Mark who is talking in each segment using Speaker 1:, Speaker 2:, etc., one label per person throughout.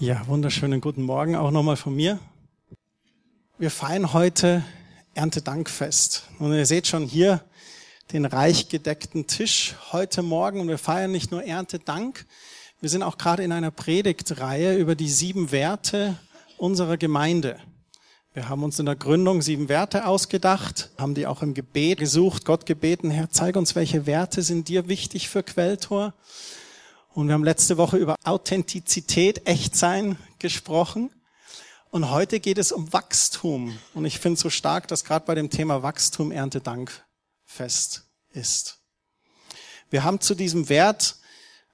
Speaker 1: Ja, wunderschönen guten Morgen auch nochmal von mir. Wir feiern heute Erntedankfest. Und ihr seht schon hier den reich gedeckten Tisch heute Morgen. Und wir feiern nicht nur Erntedank, wir sind auch gerade in einer Predigtreihe über die sieben Werte unserer Gemeinde. Wir haben uns in der Gründung sieben Werte ausgedacht, haben die auch im Gebet gesucht, Gott gebeten, Herr, zeig uns, welche Werte sind dir wichtig für Quelltor. Und wir haben letzte Woche über Authentizität, Echtsein gesprochen. Und heute geht es um Wachstum. Und ich finde so stark, dass gerade bei dem Thema Wachstum Erntedank fest ist. Wir haben zu diesem Wert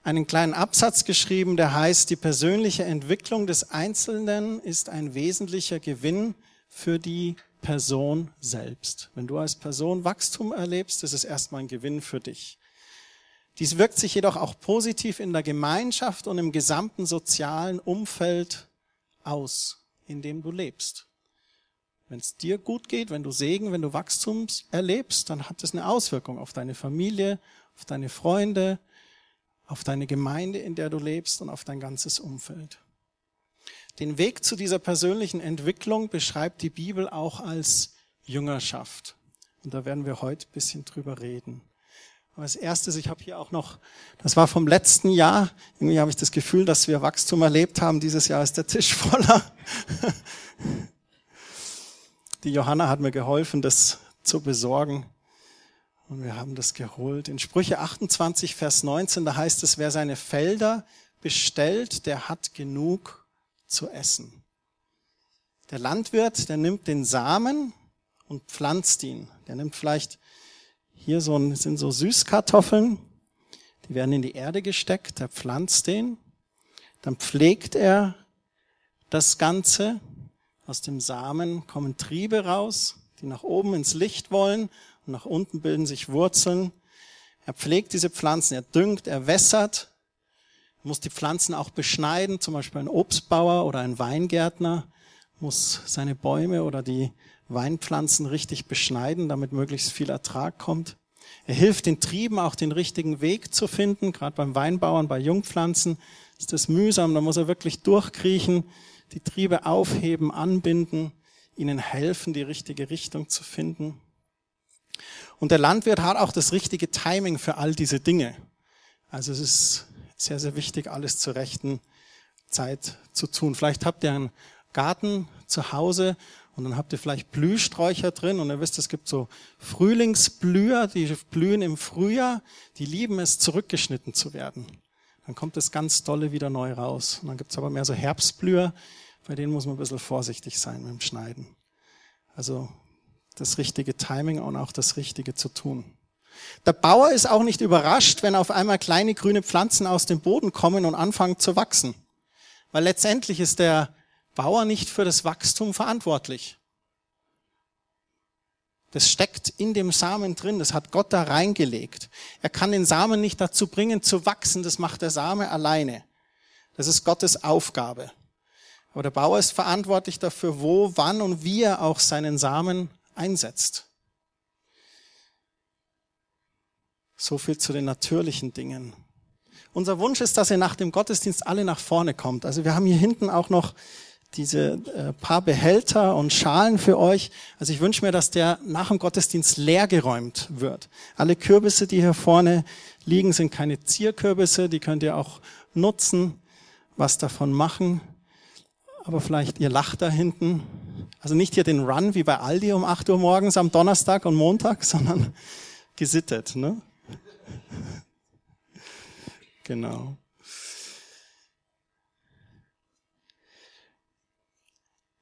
Speaker 1: einen kleinen Absatz geschrieben, der heißt, die persönliche Entwicklung des Einzelnen ist ein wesentlicher Gewinn für die Person selbst. Wenn du als Person Wachstum erlebst, ist es erstmal ein Gewinn für dich. Dies wirkt sich jedoch auch positiv in der Gemeinschaft und im gesamten sozialen Umfeld aus, in dem du lebst. Wenn es dir gut geht, wenn du Segen, wenn du Wachstum erlebst, dann hat es eine Auswirkung auf deine Familie, auf deine Freunde, auf deine Gemeinde, in der du lebst und auf dein ganzes Umfeld. Den Weg zu dieser persönlichen Entwicklung beschreibt die Bibel auch als Jüngerschaft. Und da werden wir heute ein bisschen drüber reden. Aber als erstes, ich habe hier auch noch, das war vom letzten Jahr, irgendwie habe ich das Gefühl, dass wir Wachstum erlebt haben. Dieses Jahr ist der Tisch voller. Die Johanna hat mir geholfen, das zu besorgen. Und wir haben das geholt. In Sprüche 28, Vers 19, da heißt es, wer seine Felder bestellt, der hat genug zu essen. Der Landwirt, der nimmt den Samen und pflanzt ihn. Der nimmt vielleicht hier so ein, sind so Süßkartoffeln, die werden in die Erde gesteckt, er pflanzt den, dann pflegt er das Ganze, aus dem Samen kommen Triebe raus, die nach oben ins Licht wollen und nach unten bilden sich Wurzeln. Er pflegt diese Pflanzen, er düngt, er wässert, er muss die Pflanzen auch beschneiden, zum Beispiel ein Obstbauer oder ein Weingärtner muss seine Bäume oder die Weinpflanzen richtig beschneiden, damit möglichst viel Ertrag kommt. Er hilft den Trieben auch den richtigen Weg zu finden. Gerade beim Weinbauern, bei Jungpflanzen ist das mühsam. Da muss er wirklich durchkriechen, die Triebe aufheben, anbinden, ihnen helfen, die richtige Richtung zu finden. Und der Landwirt hat auch das richtige Timing für all diese Dinge. Also es ist sehr, sehr wichtig, alles zur rechten Zeit zu tun. Vielleicht habt ihr einen Garten zu Hause und dann habt ihr vielleicht Blühsträucher drin und ihr wisst, es gibt so Frühlingsblüher, die blühen im Frühjahr, die lieben es, zurückgeschnitten zu werden. Dann kommt das ganz dolle wieder neu raus. Und dann gibt's aber mehr so Herbstblüher, bei denen muss man ein bisschen vorsichtig sein mit dem Schneiden. Also das richtige Timing und auch das Richtige zu tun. Der Bauer ist auch nicht überrascht, wenn auf einmal kleine grüne Pflanzen aus dem Boden kommen und anfangen zu wachsen. Weil letztendlich ist der Bauer nicht für das Wachstum verantwortlich. Das steckt in dem Samen drin, das hat Gott da reingelegt. Er kann den Samen nicht dazu bringen zu wachsen, das macht der Same alleine. Das ist Gottes Aufgabe. Aber der Bauer ist verantwortlich dafür, wo, wann und wie er auch seinen Samen einsetzt. So viel zu den natürlichen Dingen. Unser Wunsch ist, dass ihr nach dem Gottesdienst alle nach vorne kommt. Also wir haben hier hinten auch noch diese äh, paar Behälter und Schalen für euch. Also ich wünsche mir, dass der nach dem Gottesdienst leergeräumt wird. Alle Kürbisse, die hier vorne liegen, sind keine Zierkürbisse, die könnt ihr auch nutzen, was davon machen. Aber vielleicht ihr lacht da hinten. Also nicht hier den Run wie bei Aldi um 8 Uhr morgens am Donnerstag und Montag, sondern gesittet. Ne? Genau.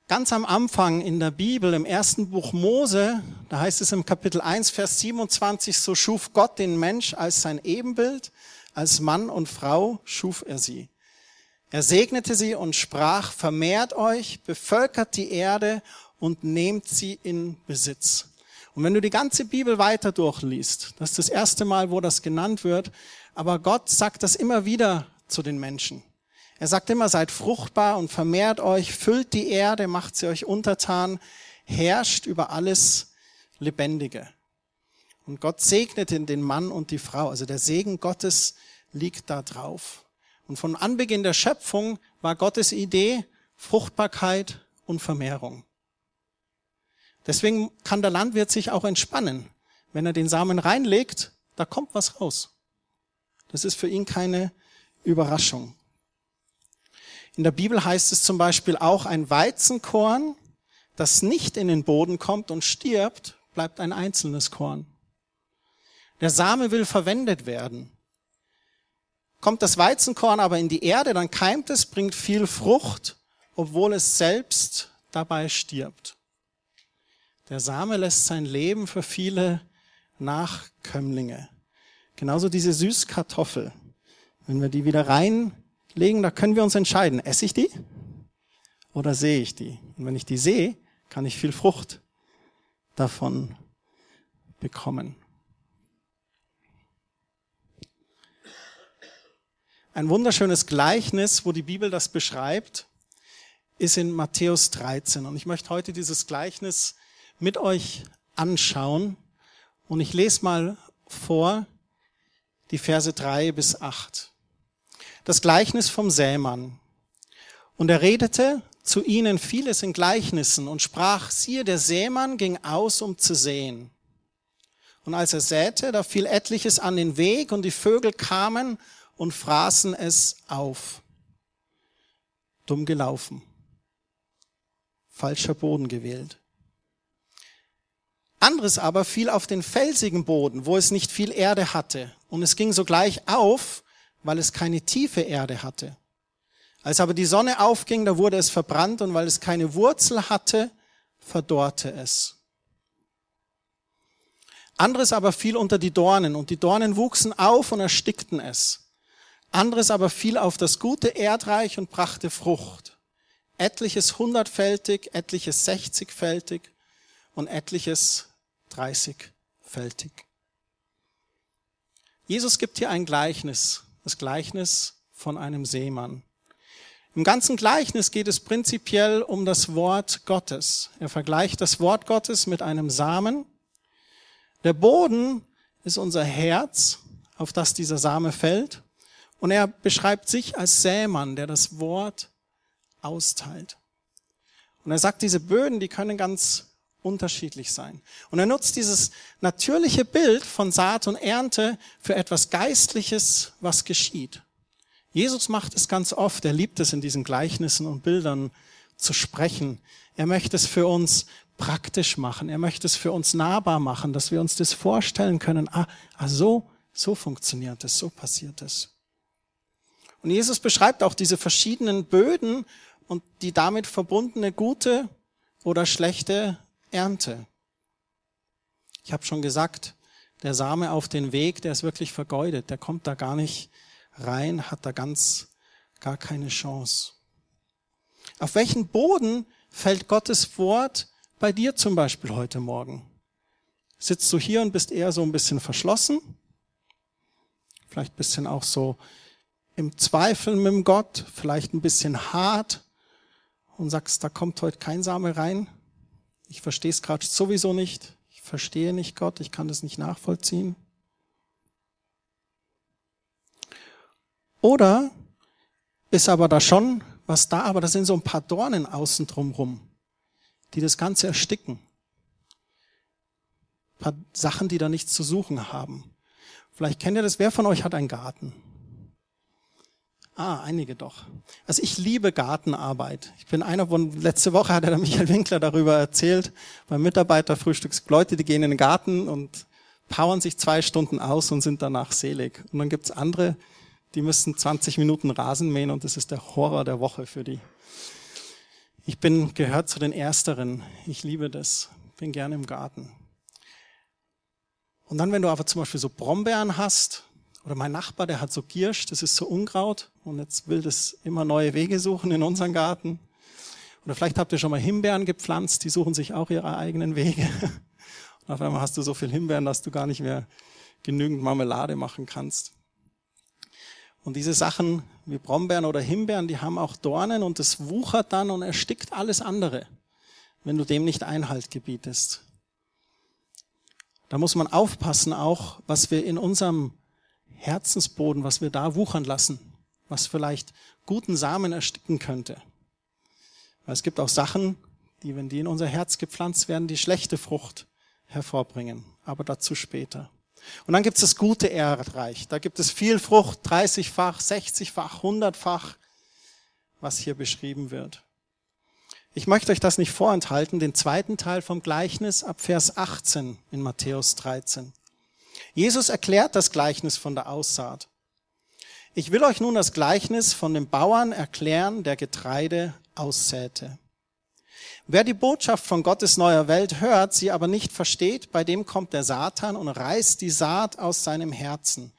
Speaker 1: Ganz am Anfang in der Bibel, im ersten Buch Mose, da heißt es im Kapitel 1, Vers 27, so schuf Gott den Mensch als sein Ebenbild, als Mann und Frau schuf er sie. Er segnete sie und sprach, vermehrt euch, bevölkert die Erde und nehmt sie in Besitz. Und wenn du die ganze Bibel weiter durchliest, das ist das erste Mal, wo das genannt wird, aber Gott sagt das immer wieder zu den Menschen. Er sagt immer, seid fruchtbar und vermehrt euch, füllt die Erde, macht sie euch untertan, herrscht über alles Lebendige. Und Gott segnete den Mann und die Frau. Also der Segen Gottes liegt da drauf. Und von Anbeginn der Schöpfung war Gottes Idee Fruchtbarkeit und Vermehrung. Deswegen kann der Landwirt sich auch entspannen. Wenn er den Samen reinlegt, da kommt was raus. Das ist für ihn keine Überraschung. In der Bibel heißt es zum Beispiel auch, ein Weizenkorn, das nicht in den Boden kommt und stirbt, bleibt ein einzelnes Korn. Der Same will verwendet werden. Kommt das Weizenkorn aber in die Erde, dann keimt es, bringt viel Frucht, obwohl es selbst dabei stirbt. Der Same lässt sein Leben für viele Nachkömmlinge. Genauso diese Süßkartoffel. Wenn wir die wieder reinlegen, da können wir uns entscheiden, esse ich die oder sehe ich die? Und wenn ich die sehe, kann ich viel Frucht davon bekommen. Ein wunderschönes Gleichnis, wo die Bibel das beschreibt, ist in Matthäus 13. Und ich möchte heute dieses Gleichnis mit euch anschauen. Und ich lese mal vor die Verse drei bis acht. Das Gleichnis vom Sämann. Und er redete zu ihnen vieles in Gleichnissen und sprach, siehe, der Sämann ging aus, um zu säen. Und als er säte, da fiel etliches an den Weg und die Vögel kamen und fraßen es auf. Dumm gelaufen. Falscher Boden gewählt. Anderes aber fiel auf den felsigen Boden, wo es nicht viel Erde hatte. Und es ging sogleich auf, weil es keine tiefe Erde hatte. Als aber die Sonne aufging, da wurde es verbrannt und weil es keine Wurzel hatte, verdorrte es. Anderes aber fiel unter die Dornen und die Dornen wuchsen auf und erstickten es. Anderes aber fiel auf das gute Erdreich und brachte Frucht. Etliches hundertfältig, etliches sechzigfältig und etliches dreißigfältig. Jesus gibt hier ein Gleichnis, das Gleichnis von einem Seemann. Im ganzen Gleichnis geht es prinzipiell um das Wort Gottes. Er vergleicht das Wort Gottes mit einem Samen. Der Boden ist unser Herz, auf das dieser Same fällt. Und er beschreibt sich als Sämann, der das Wort austeilt. Und er sagt, diese Böden, die können ganz unterschiedlich sein. Und er nutzt dieses natürliche Bild von Saat und Ernte für etwas Geistliches, was geschieht. Jesus macht es ganz oft. Er liebt es, in diesen Gleichnissen und Bildern zu sprechen. Er möchte es für uns praktisch machen. Er möchte es für uns nahbar machen, dass wir uns das vorstellen können. Ah, ah so, so funktioniert es, so passiert es. Und Jesus beschreibt auch diese verschiedenen Böden und die damit verbundene gute oder schlechte Ernte. Ich habe schon gesagt, der Same auf den Weg, der ist wirklich vergeudet. Der kommt da gar nicht rein, hat da ganz gar keine Chance. Auf welchen Boden fällt Gottes Wort bei dir zum Beispiel heute Morgen? Sitzt du hier und bist eher so ein bisschen verschlossen? Vielleicht ein bisschen auch so im Zweifel mit dem Gott, vielleicht ein bisschen hart und sagst, da kommt heute kein Same rein. Ich verstehe es gerade sowieso nicht. Ich verstehe nicht Gott, ich kann das nicht nachvollziehen. Oder ist aber da schon was da, aber da sind so ein paar Dornen außen drumrum, die das Ganze ersticken. Ein paar Sachen, die da nichts zu suchen haben. Vielleicht kennt ihr das. Wer von euch hat einen Garten? Ah, einige doch. Also ich liebe Gartenarbeit. Ich bin einer von, letzte Woche hat der Michael Winkler darüber erzählt, beim Mitarbeiterfrühstück, Leute, die gehen in den Garten und powern sich zwei Stunden aus und sind danach selig. Und dann gibt's andere, die müssen 20 Minuten Rasen mähen und das ist der Horror der Woche für die. Ich bin, gehört zu den Ersteren. Ich liebe das. Bin gerne im Garten. Und dann, wenn du aber zum Beispiel so Brombeeren hast, oder mein Nachbar, der hat so Giersch, das ist so Unkraut und jetzt will das immer neue Wege suchen in unseren Garten. Oder vielleicht habt ihr schon mal Himbeeren gepflanzt, die suchen sich auch ihre eigenen Wege. Und auf einmal hast du so viel Himbeeren, dass du gar nicht mehr genügend Marmelade machen kannst. Und diese Sachen wie Brombeeren oder Himbeeren, die haben auch Dornen und es wuchert dann und erstickt alles andere, wenn du dem nicht Einhalt gebietest. Da muss man aufpassen auch, was wir in unserem Herzensboden, was wir da wuchern lassen. was vielleicht guten Samen ersticken könnte. Weil es gibt auch Sachen, die, wenn die in unser Herz gepflanzt werden, die schlechte Frucht hervorbringen. Aber dazu später. Und dann gibt es das gute Erdreich. Da gibt es viel Frucht, 30-fach, 60-fach, 100-fach, was hier beschrieben wird. Ich möchte euch das nicht vorenthalten, den zweiten Teil vom Gleichnis ab Vers 18 in Matthäus 13. Jesus erklärt das Gleichnis von der Aussaat. Ich will euch nun das Gleichnis von dem Bauern erklären, der Getreide aussäte. Wer die Botschaft von Gottes neuer Welt hört, sie aber nicht versteht, bei dem kommt der Satan und reißt die Saat aus seinem Herzen.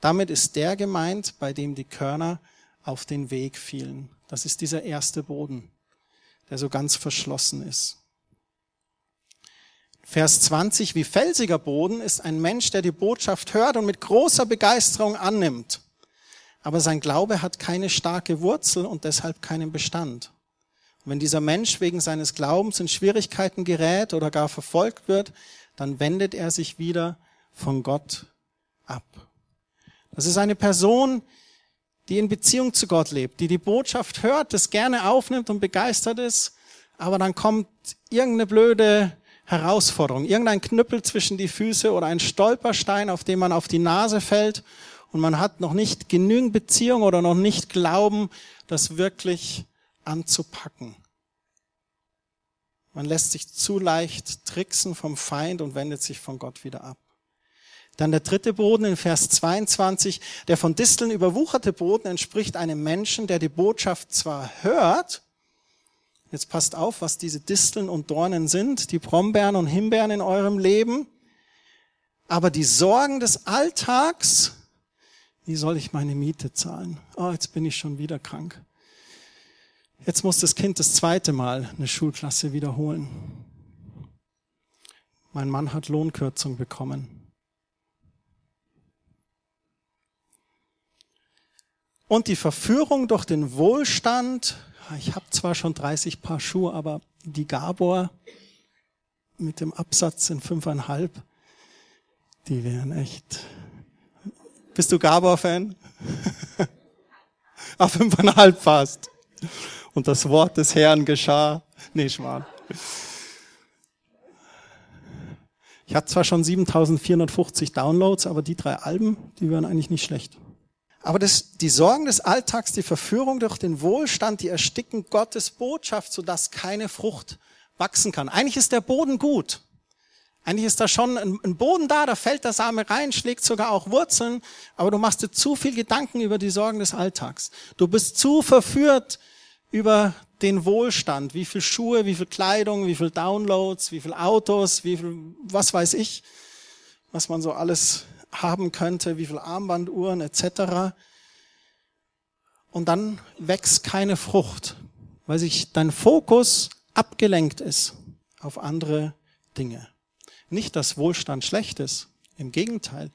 Speaker 1: Damit ist der gemeint, bei dem die Körner auf den Weg fielen. Das ist dieser erste Boden, der so ganz verschlossen ist. Vers 20, wie felsiger Boden ist ein Mensch, der die Botschaft hört und mit großer Begeisterung annimmt. Aber sein Glaube hat keine starke Wurzel und deshalb keinen Bestand. Und wenn dieser Mensch wegen seines Glaubens in Schwierigkeiten gerät oder gar verfolgt wird, dann wendet er sich wieder von Gott ab. Das ist eine Person, die in Beziehung zu Gott lebt, die die Botschaft hört, das gerne aufnimmt und begeistert ist, aber dann kommt irgendeine blöde Herausforderung, irgendein Knüppel zwischen die Füße oder ein Stolperstein, auf dem man auf die Nase fällt und man hat noch nicht genügend Beziehung oder noch nicht Glauben, das wirklich anzupacken. Man lässt sich zu leicht tricksen vom Feind und wendet sich von Gott wieder ab. Dann der dritte Boden in Vers 22. Der von Disteln überwucherte Boden entspricht einem Menschen, der die Botschaft zwar hört, jetzt passt auf, was diese Disteln und Dornen sind, die Brombeeren und Himbeeren in eurem Leben, aber die Sorgen des Alltags, wie soll ich meine Miete zahlen? Oh, jetzt bin ich schon wieder krank. Jetzt muss das Kind das zweite Mal eine Schulklasse wiederholen. Mein Mann hat Lohnkürzung bekommen. Und die Verführung durch den Wohlstand, ich habe zwar schon 30 Paar Schuhe, aber die Gabor mit dem Absatz in fünfeinhalb, die wären echt. Bist du Gabor-Fan? ah, fünfeinhalb fast. Und das Wort des Herrn geschah. Nee, Schmarrn. Ich hatte zwar schon 7450 Downloads, aber die drei Alben, die wären eigentlich nicht schlecht. Aber das, die Sorgen des Alltags, die Verführung durch den Wohlstand, die ersticken Gottes Botschaft, sodass keine Frucht wachsen kann. Eigentlich ist der Boden gut. Eigentlich ist da schon ein, Boden da, da fällt der Same rein, schlägt sogar auch Wurzeln, aber du machst dir zu viel Gedanken über die Sorgen des Alltags. Du bist zu verführt über den Wohlstand, wie viel Schuhe, wie viel Kleidung, wie viel Downloads, wie viel Autos, wie viel, was weiß ich, was man so alles haben könnte, wie viel Armbanduhren etc. Und dann wächst keine Frucht, weil sich dein Fokus abgelenkt ist auf andere Dinge. Nicht, dass Wohlstand schlecht ist. Im Gegenteil.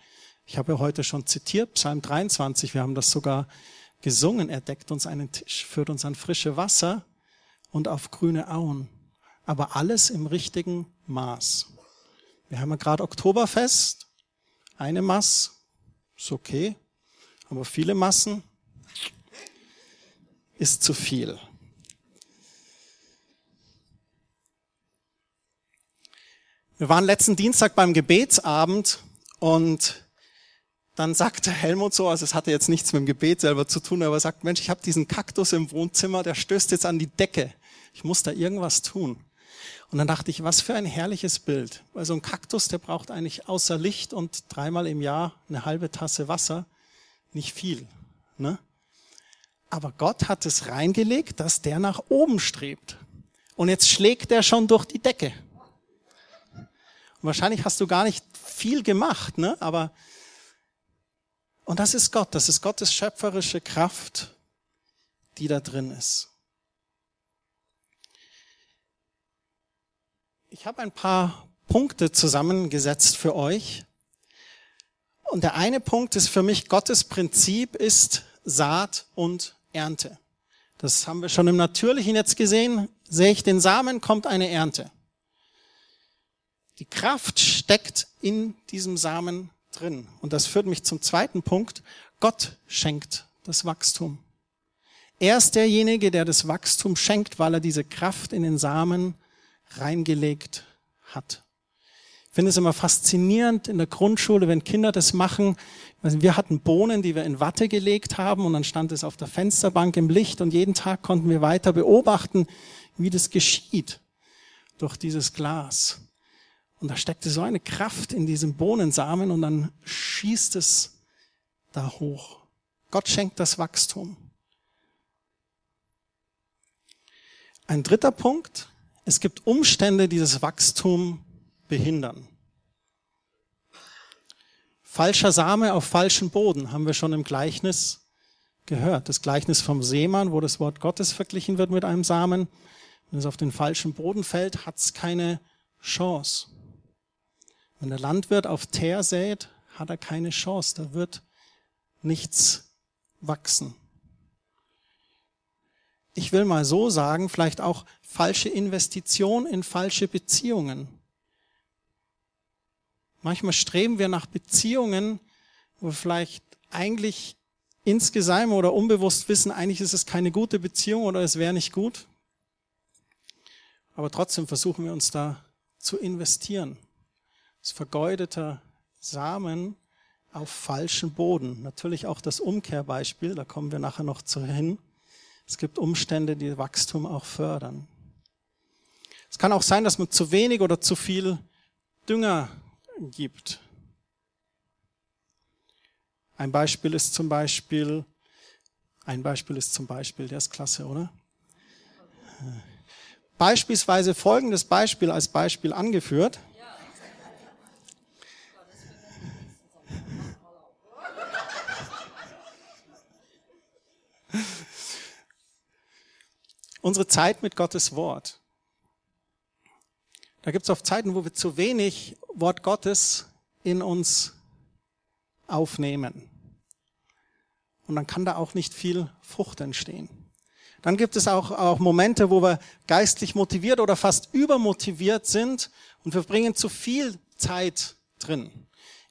Speaker 1: Ich habe heute schon zitiert, Psalm 23, wir haben das sogar gesungen. Er deckt uns einen Tisch, führt uns an frische Wasser und auf grüne Auen. Aber alles im richtigen Maß. Wir haben ja gerade Oktoberfest eine Mass ist okay, aber viele Massen ist zu viel. Wir waren letzten Dienstag beim Gebetsabend und dann sagte Helmut so, also es hatte jetzt nichts mit dem Gebet selber zu tun, aber er sagt, Mensch, ich habe diesen Kaktus im Wohnzimmer, der stößt jetzt an die Decke. Ich muss da irgendwas tun. Und dann dachte ich, was für ein herrliches Bild. Weil so ein Kaktus, der braucht eigentlich außer Licht und dreimal im Jahr eine halbe Tasse Wasser nicht viel. Ne? Aber Gott hat es reingelegt, dass der nach oben strebt. Und jetzt schlägt er schon durch die Decke. Und wahrscheinlich hast du gar nicht viel gemacht, ne? aber und das ist Gott, das ist Gottes schöpferische Kraft, die da drin ist. Ich habe ein paar Punkte zusammengesetzt für euch. Und der eine Punkt ist für mich, Gottes Prinzip ist Saat und Ernte. Das haben wir schon im Natürlichen jetzt gesehen. Sehe ich den Samen, kommt eine Ernte. Die Kraft steckt in diesem Samen drin. Und das führt mich zum zweiten Punkt. Gott schenkt das Wachstum. Er ist derjenige, der das Wachstum schenkt, weil er diese Kraft in den Samen reingelegt hat. Ich finde es immer faszinierend in der Grundschule, wenn Kinder das machen. Wir hatten Bohnen, die wir in Watte gelegt haben und dann stand es auf der Fensterbank im Licht und jeden Tag konnten wir weiter beobachten, wie das geschieht durch dieses Glas. Und da steckte so eine Kraft in diesem Bohnensamen und dann schießt es da hoch. Gott schenkt das Wachstum. Ein dritter Punkt, es gibt Umstände, die das Wachstum behindern. Falscher Same auf falschen Boden haben wir schon im Gleichnis gehört. Das Gleichnis vom Seemann, wo das Wort Gottes verglichen wird mit einem Samen. Wenn es auf den falschen Boden fällt, hat es keine Chance. Wenn der Landwirt auf Teer sät, hat er keine Chance. Da wird nichts wachsen ich will mal so sagen, vielleicht auch falsche Investition in falsche Beziehungen. Manchmal streben wir nach Beziehungen, wo wir vielleicht eigentlich insgesamt oder unbewusst wissen, eigentlich ist es keine gute Beziehung oder es wäre nicht gut. Aber trotzdem versuchen wir uns da zu investieren. Das vergeudeter Samen auf falschen Boden. Natürlich auch das Umkehrbeispiel, da kommen wir nachher noch zu hin. Es gibt Umstände, die Wachstum auch fördern. Es kann auch sein, dass man zu wenig oder zu viel Dünger gibt. Ein Beispiel ist zum Beispiel, ein Beispiel ist zum Beispiel, der ist klasse, oder? Beispielsweise folgendes Beispiel als Beispiel angeführt. unsere Zeit mit Gottes Wort. Da gibt es oft Zeiten, wo wir zu wenig Wort Gottes in uns aufnehmen. Und dann kann da auch nicht viel Frucht entstehen. Dann gibt es auch, auch Momente, wo wir geistlich motiviert oder fast übermotiviert sind und wir bringen zu viel Zeit drin.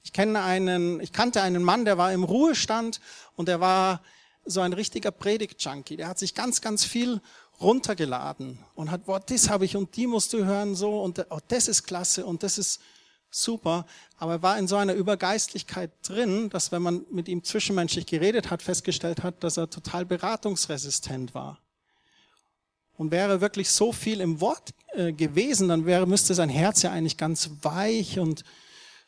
Speaker 1: Ich kenne einen, ich kannte einen Mann, der war im Ruhestand und der war so ein richtiger Predigt-Junkie. Der hat sich ganz, ganz viel runtergeladen und hat, boah, das habe ich und die musst du hören so und oh, das ist klasse und das ist super. Aber er war in so einer Übergeistlichkeit drin, dass wenn man mit ihm zwischenmenschlich geredet hat, festgestellt hat, dass er total beratungsresistent war. Und wäre wirklich so viel im Wort äh, gewesen, dann wäre, müsste sein Herz ja eigentlich ganz weich und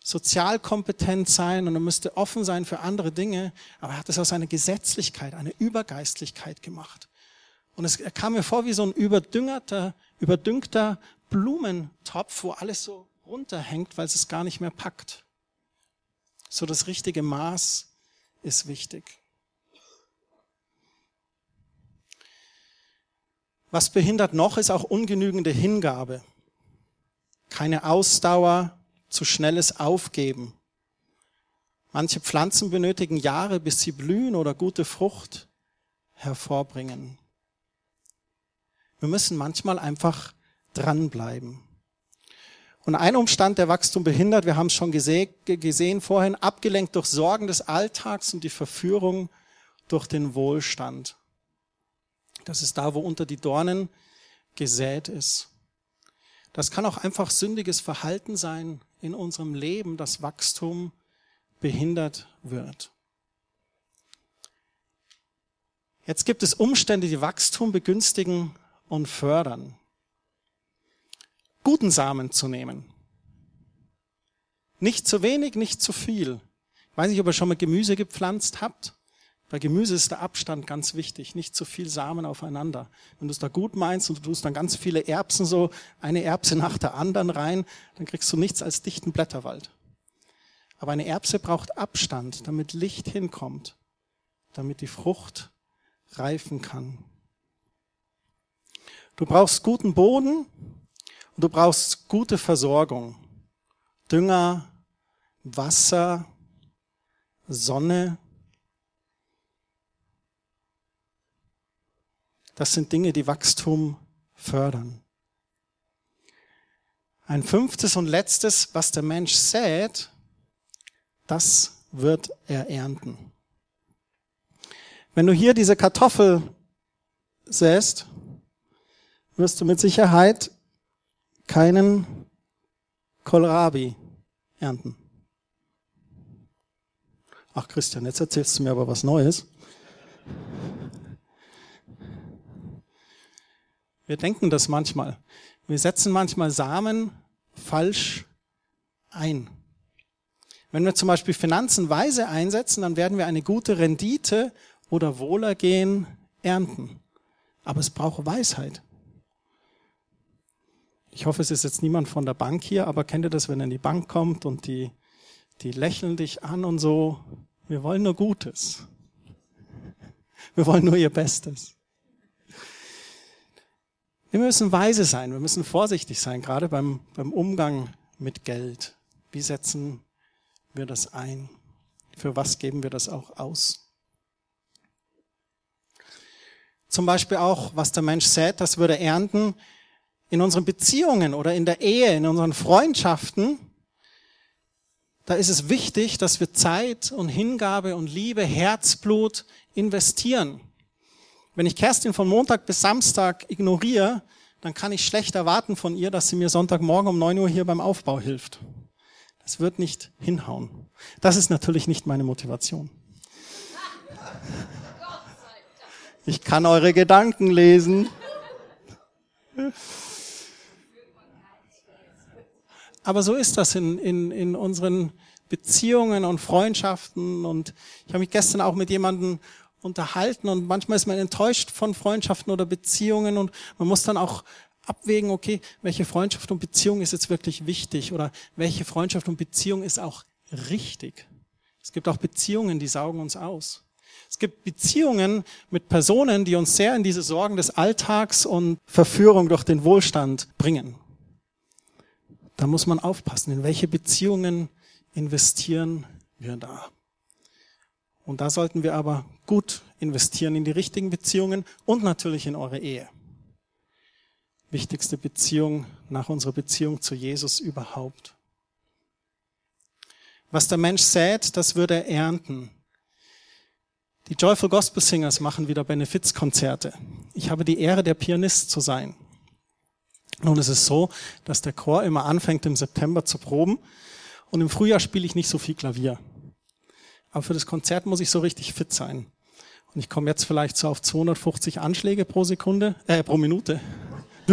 Speaker 1: sozial kompetent sein und er müsste offen sein für andere Dinge. Aber er hat es aus einer Gesetzlichkeit, einer Übergeistlichkeit gemacht. Und es kam mir vor wie so ein überdüngerter, überdüngter Blumentopf, wo alles so runterhängt, weil es es gar nicht mehr packt. So das richtige Maß ist wichtig. Was behindert noch, ist auch ungenügende Hingabe. Keine Ausdauer, zu schnelles Aufgeben. Manche Pflanzen benötigen Jahre, bis sie blühen oder gute Frucht hervorbringen. Wir müssen manchmal einfach dranbleiben. Und ein Umstand, der Wachstum behindert, wir haben es schon gesehen vorhin, abgelenkt durch Sorgen des Alltags und die Verführung durch den Wohlstand. Das ist da, wo unter die Dornen gesät ist. Das kann auch einfach sündiges Verhalten sein in unserem Leben, das Wachstum behindert wird. Jetzt gibt es Umstände, die Wachstum begünstigen und fördern. Guten Samen zu nehmen. Nicht zu wenig, nicht zu viel. Ich weiß nicht, ob ihr schon mal Gemüse gepflanzt habt. Bei Gemüse ist der Abstand ganz wichtig, nicht zu viel Samen aufeinander. Wenn du es da gut meinst und du tust dann ganz viele Erbsen so, eine Erbse nach der anderen rein, dann kriegst du nichts als dichten Blätterwald. Aber eine Erbse braucht Abstand, damit Licht hinkommt, damit die Frucht reifen kann. Du brauchst guten Boden und du brauchst gute Versorgung. Dünger, Wasser, Sonne. Das sind Dinge, die Wachstum fördern. Ein fünftes und letztes, was der Mensch sät, das wird er ernten. Wenn du hier diese Kartoffel säst, wirst du mit Sicherheit keinen Kohlrabi ernten. Ach Christian, jetzt erzählst du mir aber was Neues. Wir denken das manchmal. Wir setzen manchmal Samen falsch ein. Wenn wir zum Beispiel Finanzen weise einsetzen, dann werden wir eine gute Rendite oder Wohlergehen ernten. Aber es braucht Weisheit. Ich hoffe, es ist jetzt niemand von der Bank hier, aber kennt ihr das, wenn er in die Bank kommt und die, die lächeln dich an und so? Wir wollen nur Gutes. Wir wollen nur ihr Bestes. Wir müssen weise sein, wir müssen vorsichtig sein, gerade beim, beim Umgang mit Geld. Wie setzen wir das ein? Für was geben wir das auch aus? Zum Beispiel auch, was der Mensch sät, das würde ernten in unseren Beziehungen oder in der Ehe, in unseren Freundschaften. Da ist es wichtig, dass wir Zeit und Hingabe und Liebe, Herzblut investieren. Wenn ich Kerstin von Montag bis Samstag ignoriere, dann kann ich schlecht erwarten von ihr, dass sie mir Sonntagmorgen um 9 Uhr hier beim Aufbau hilft. Das wird nicht hinhauen. Das ist natürlich nicht meine Motivation. Ich kann eure Gedanken lesen. Aber so ist das in, in, in unseren Beziehungen und Freundschaften. Und ich habe mich gestern auch mit jemandem unterhalten und manchmal ist man enttäuscht von Freundschaften oder Beziehungen und man muss dann auch abwägen, okay, welche Freundschaft und Beziehung ist jetzt wirklich wichtig oder welche Freundschaft und Beziehung ist auch richtig. Es gibt auch Beziehungen, die saugen uns aus. Es gibt Beziehungen mit Personen, die uns sehr in diese Sorgen des Alltags und Verführung durch den Wohlstand bringen. Da muss man aufpassen, in welche Beziehungen investieren wir da. Und da sollten wir aber gut investieren in die richtigen Beziehungen und natürlich in eure Ehe. Wichtigste Beziehung nach unserer Beziehung zu Jesus überhaupt. Was der Mensch sät, das würde er ernten. Die Joyful Gospel Singers machen wieder Benefizkonzerte. Ich habe die Ehre, der Pianist zu sein. Nun ist es so, dass der Chor immer anfängt im September zu proben und im Frühjahr spiele ich nicht so viel Klavier. Aber für das Konzert muss ich so richtig fit sein. Und ich komme jetzt vielleicht so auf 250 Anschläge pro Sekunde, äh, pro Minute.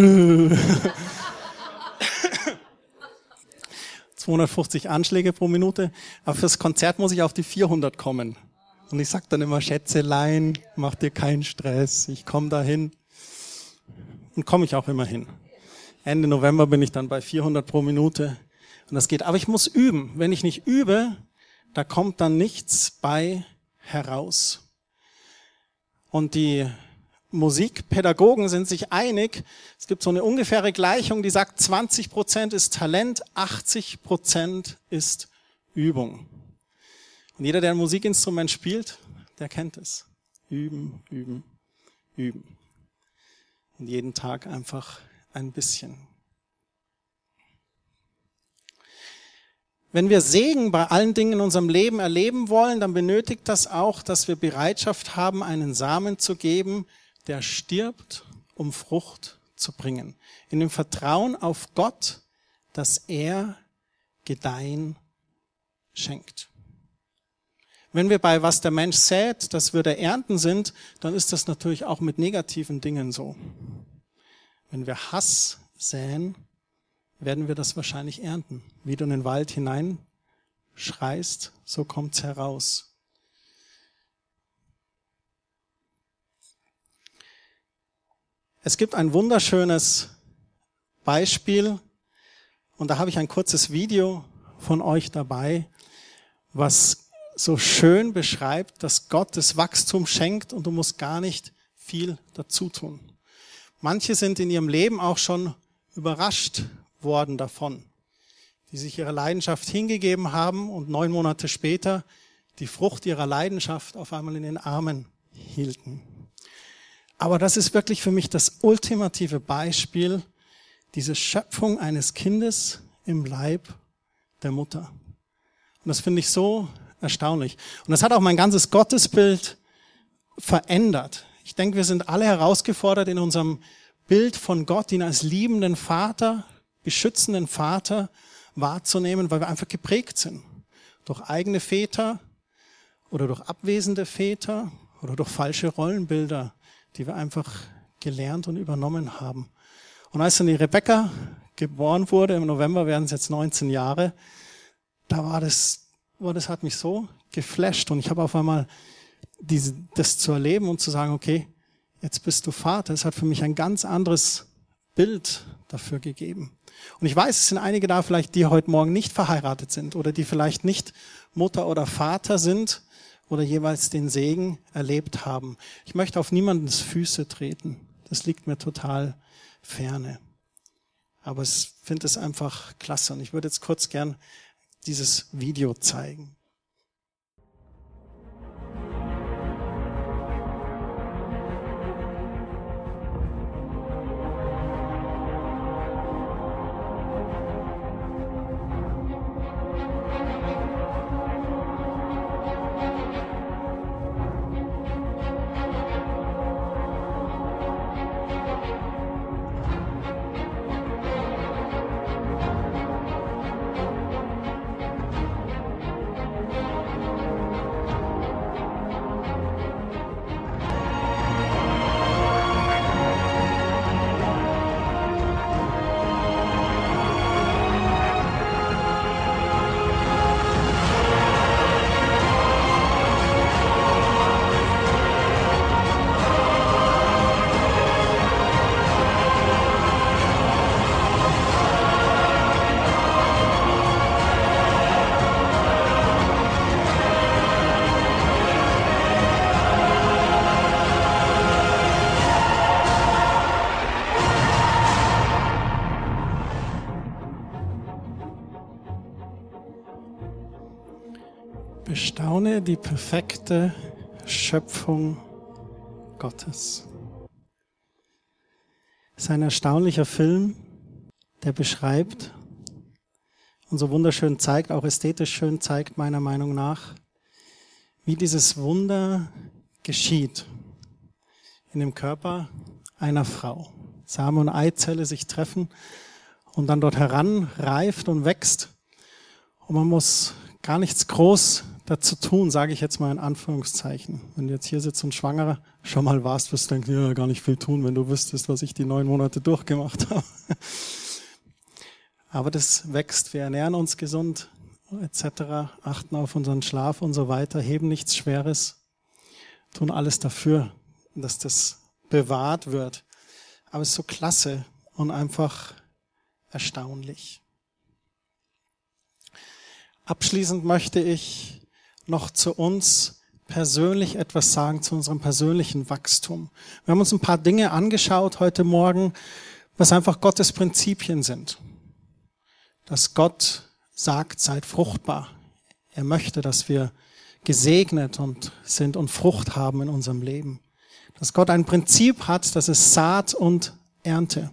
Speaker 1: 250 Anschläge pro Minute. Aber fürs Konzert muss ich auf die 400 kommen. Und ich sag dann immer, Schätzelein, mach dir keinen Stress, ich komme dahin. Und komme ich auch immer hin. Ende November bin ich dann bei 400 pro Minute. Und das geht. Aber ich muss üben. Wenn ich nicht übe, da kommt dann nichts bei heraus. Und die Musikpädagogen sind sich einig, es gibt so eine ungefähre Gleichung, die sagt, 20 Prozent ist Talent, 80 Prozent ist Übung. Und jeder, der ein Musikinstrument spielt, der kennt es. Üben, üben, üben. Und jeden Tag einfach ein bisschen. Wenn wir Segen bei allen Dingen in unserem Leben erleben wollen, dann benötigt das auch, dass wir Bereitschaft haben, einen Samen zu geben, der stirbt, um Frucht zu bringen. In dem Vertrauen auf Gott, dass er Gedeihen schenkt. Wenn wir bei was der Mensch sät, dass wir der Ernten sind, dann ist das natürlich auch mit negativen Dingen so. Wenn wir Hass säen, werden wir das wahrscheinlich ernten. Wie du in den Wald hinein schreist, so kommt's heraus. Es gibt ein wunderschönes Beispiel und da habe ich ein kurzes Video von euch dabei, was so schön beschreibt, dass Gott das Wachstum schenkt und du musst gar nicht viel dazu tun. Manche sind in ihrem Leben auch schon überrascht worden davon, die sich ihrer Leidenschaft hingegeben haben und neun Monate später die Frucht ihrer Leidenschaft auf einmal in den Armen hielten. Aber das ist wirklich für mich das ultimative Beispiel, diese Schöpfung eines Kindes im Leib der Mutter. Und das finde ich so erstaunlich. Und das hat auch mein ganzes Gottesbild verändert. Ich denke, wir sind alle herausgefordert, in unserem Bild von Gott, ihn als liebenden Vater, beschützenden Vater wahrzunehmen, weil wir einfach geprägt sind. Durch eigene Väter oder durch abwesende Väter oder durch falsche Rollenbilder, die wir einfach gelernt und übernommen haben. Und als dann die Rebecca geboren wurde, im November werden es jetzt 19 Jahre, da war das, war das hat mich so geflasht und ich habe auf einmal diese, das zu erleben und zu sagen, okay, jetzt bist du Vater. Es hat für mich ein ganz anderes Bild dafür gegeben. Und ich weiß, es sind einige da vielleicht, die heute Morgen nicht verheiratet sind oder die vielleicht nicht Mutter oder Vater sind oder jeweils den Segen erlebt haben. Ich möchte auf niemandens Füße treten. Das liegt mir total ferne. Aber ich finde es einfach klasse. Und ich würde jetzt kurz gern dieses Video zeigen. Die perfekte Schöpfung Gottes. Es ist ein erstaunlicher Film, der beschreibt und so wunderschön zeigt, auch ästhetisch schön zeigt, meiner Meinung nach, wie dieses Wunder geschieht in dem Körper einer Frau. Same und Eizelle sich treffen und dann dort heranreift und wächst. Und man muss gar nichts groß dazu tun, sage ich jetzt mal in Anführungszeichen. Wenn du jetzt hier sitzt und schwangerer schon mal warst, wirst du denken, ja, gar nicht viel tun, wenn du wüsstest, was ich die neun Monate durchgemacht habe. Aber das wächst, wir ernähren uns gesund, etc., achten auf unseren Schlaf und so weiter, heben nichts Schweres, tun alles dafür, dass das bewahrt wird. Aber es ist so klasse und einfach erstaunlich. Abschließend möchte ich noch zu uns persönlich etwas sagen, zu unserem persönlichen Wachstum. Wir haben uns ein paar Dinge angeschaut heute Morgen, was einfach Gottes Prinzipien sind. Dass Gott sagt, seid fruchtbar. Er möchte, dass wir gesegnet und sind und Frucht haben in unserem Leben. Dass Gott ein Prinzip hat, das ist Saat und Ernte.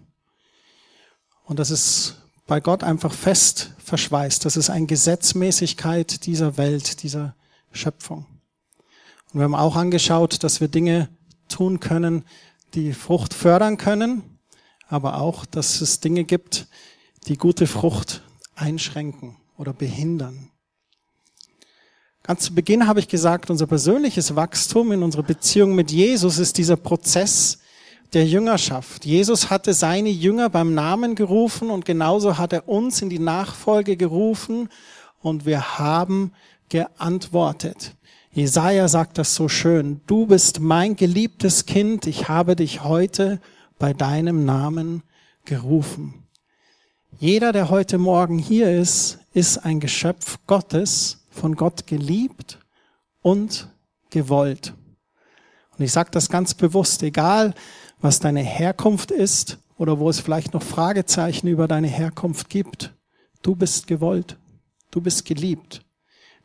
Speaker 1: Und das ist bei Gott einfach fest verschweißt. Das ist eine Gesetzmäßigkeit dieser Welt, dieser Schöpfung. Und wir haben auch angeschaut, dass wir Dinge tun können, die Frucht fördern können, aber auch, dass es Dinge gibt, die gute Frucht einschränken oder behindern. Ganz zu Beginn habe ich gesagt, unser persönliches Wachstum in unserer Beziehung mit Jesus ist dieser Prozess der Jüngerschaft. Jesus hatte seine Jünger beim Namen gerufen und genauso hat er uns in die Nachfolge gerufen und wir haben geantwortet. Jesaja sagt das so schön. Du bist mein geliebtes Kind. Ich habe dich heute bei deinem Namen gerufen. Jeder, der heute Morgen hier ist, ist ein Geschöpf Gottes, von Gott geliebt und gewollt. Und ich sage das ganz bewusst, egal was deine Herkunft ist oder wo es vielleicht noch Fragezeichen über deine Herkunft gibt, du bist gewollt, du bist geliebt.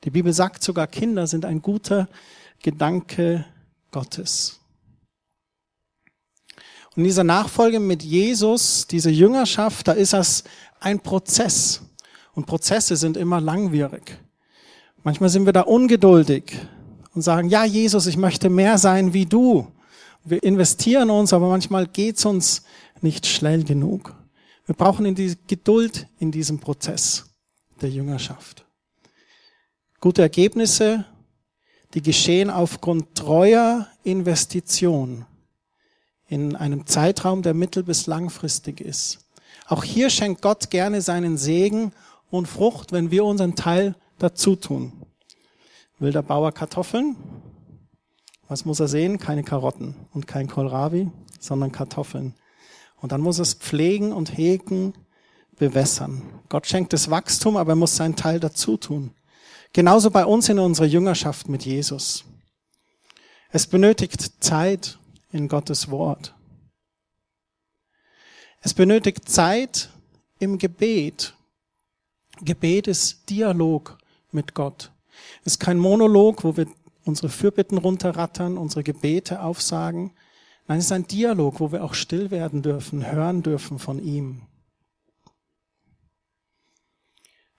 Speaker 1: Die Bibel sagt sogar, Kinder sind ein guter Gedanke Gottes. Und in dieser Nachfolge mit Jesus, diese Jüngerschaft, da ist das ein Prozess. Und Prozesse sind immer langwierig. Manchmal sind wir da ungeduldig und sagen, ja Jesus, ich möchte mehr sein wie du. Wir investieren uns, aber manchmal geht's uns nicht schnell genug. Wir brauchen die Geduld in diesem Prozess der Jüngerschaft. Gute Ergebnisse, die geschehen aufgrund treuer Investition in einem Zeitraum, der mittel- bis langfristig ist. Auch hier schenkt Gott gerne seinen Segen und Frucht, wenn wir unseren Teil dazu tun. Will der Bauer Kartoffeln? Was muss er sehen? Keine Karotten und kein Kohlrabi, sondern Kartoffeln. Und dann muss er es pflegen und hegen, bewässern. Gott schenkt das Wachstum, aber er muss seinen Teil dazu tun. Genauso bei uns in unserer Jüngerschaft mit Jesus. Es benötigt Zeit in Gottes Wort. Es benötigt Zeit im Gebet. Gebet ist Dialog mit Gott. Es ist kein Monolog, wo wir unsere Fürbitten runterrattern, unsere Gebete aufsagen. Nein, es ist ein Dialog, wo wir auch still werden dürfen, hören dürfen von ihm.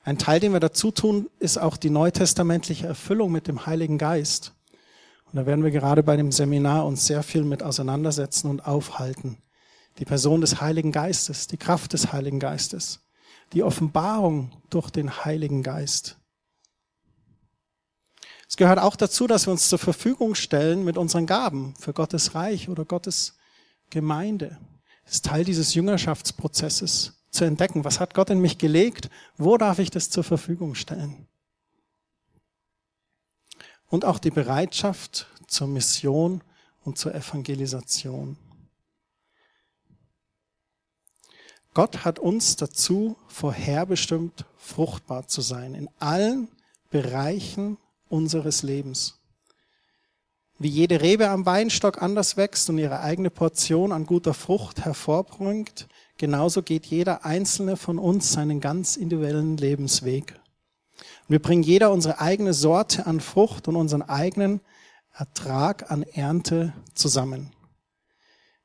Speaker 1: Ein Teil, den wir dazu tun, ist auch die neutestamentliche Erfüllung mit dem Heiligen Geist. Und da werden wir gerade bei dem Seminar uns sehr viel mit auseinandersetzen und aufhalten. Die Person des Heiligen Geistes, die Kraft des Heiligen Geistes, die Offenbarung durch den Heiligen Geist. Es gehört auch dazu, dass wir uns zur Verfügung stellen mit unseren Gaben für Gottes Reich oder Gottes Gemeinde. Das ist Teil dieses Jüngerschaftsprozesses, zu entdecken, was hat Gott in mich gelegt, wo darf ich das zur Verfügung stellen. Und auch die Bereitschaft zur Mission und zur Evangelisation. Gott hat uns dazu vorherbestimmt, fruchtbar zu sein in allen Bereichen unseres Lebens. Wie jede Rebe am Weinstock anders wächst und ihre eigene Portion an guter Frucht hervorbringt, genauso geht jeder einzelne von uns seinen ganz individuellen Lebensweg. Wir bringen jeder unsere eigene Sorte an Frucht und unseren eigenen Ertrag an Ernte zusammen.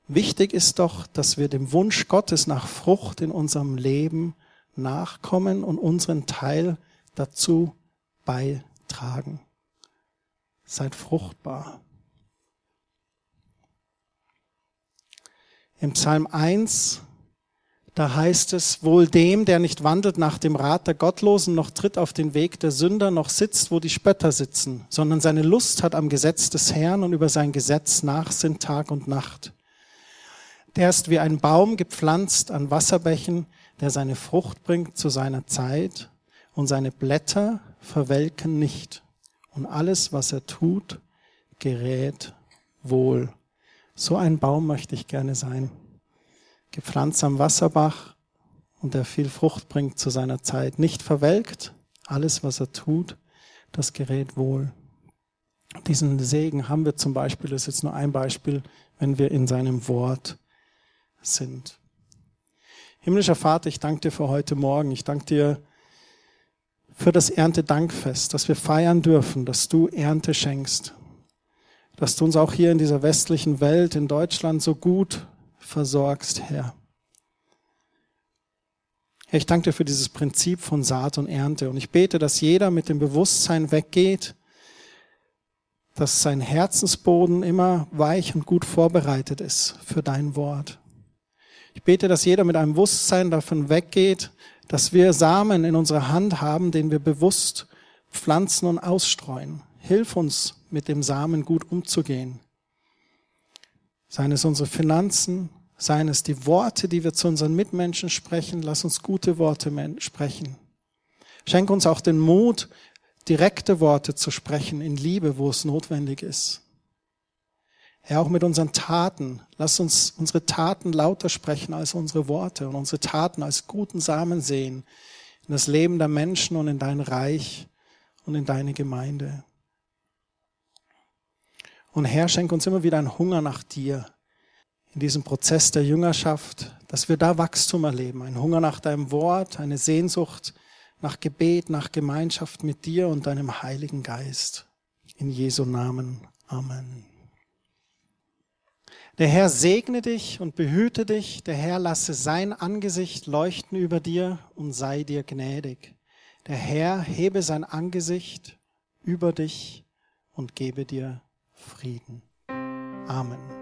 Speaker 1: Wichtig ist doch, dass wir dem Wunsch Gottes nach Frucht in unserem Leben nachkommen und unseren Teil dazu beitragen. Seid fruchtbar. Im Psalm 1, da heißt es, wohl dem, der nicht wandelt nach dem Rat der Gottlosen, noch tritt auf den Weg der Sünder, noch sitzt, wo die Spötter sitzen, sondern seine Lust hat am Gesetz des Herrn und über sein Gesetz nachsinnt Tag und Nacht. Der ist wie ein Baum gepflanzt an Wasserbächen, der seine Frucht bringt zu seiner Zeit und seine Blätter verwelken nicht. Und alles, was er tut, gerät wohl. So ein Baum möchte ich gerne sein. Gepflanzt am Wasserbach und der viel Frucht bringt zu seiner Zeit. Nicht verwelkt. Alles, was er tut, das gerät wohl. Diesen Segen haben wir zum Beispiel, das ist jetzt nur ein Beispiel, wenn wir in seinem Wort sind. Himmlischer Vater, ich danke dir für heute Morgen. Ich danke dir für das Erntedankfest, dass wir feiern dürfen, dass du Ernte schenkst, dass du uns auch hier in dieser westlichen Welt, in Deutschland, so gut versorgst, Herr. Herr, ich danke dir für dieses Prinzip von Saat und Ernte und ich bete, dass jeder mit dem Bewusstsein weggeht, dass sein Herzensboden immer weich und gut vorbereitet ist für dein Wort. Ich bete, dass jeder mit einem Bewusstsein davon weggeht, dass wir Samen in unserer Hand haben, den wir bewusst pflanzen und ausstreuen. Hilf uns, mit dem Samen gut umzugehen. Seien es unsere Finanzen, seien es die Worte, die wir zu unseren Mitmenschen sprechen. Lass uns gute Worte sprechen. Schenk uns auch den Mut, direkte Worte zu sprechen in Liebe, wo es notwendig ist. Herr, auch mit unseren Taten. Lass uns unsere Taten lauter sprechen als unsere Worte und unsere Taten als guten Samen sehen in das Leben der Menschen und in dein Reich und in deine Gemeinde. Und Herr, schenk uns immer wieder einen Hunger nach dir in diesem Prozess der Jüngerschaft, dass wir da Wachstum erleben, einen Hunger nach deinem Wort, eine Sehnsucht nach Gebet, nach Gemeinschaft mit dir und deinem Heiligen Geist. In Jesu Namen. Amen. Der Herr segne dich und behüte dich. Der Herr lasse sein Angesicht leuchten über dir und sei dir gnädig. Der Herr hebe sein Angesicht über dich und gebe dir Frieden. Amen.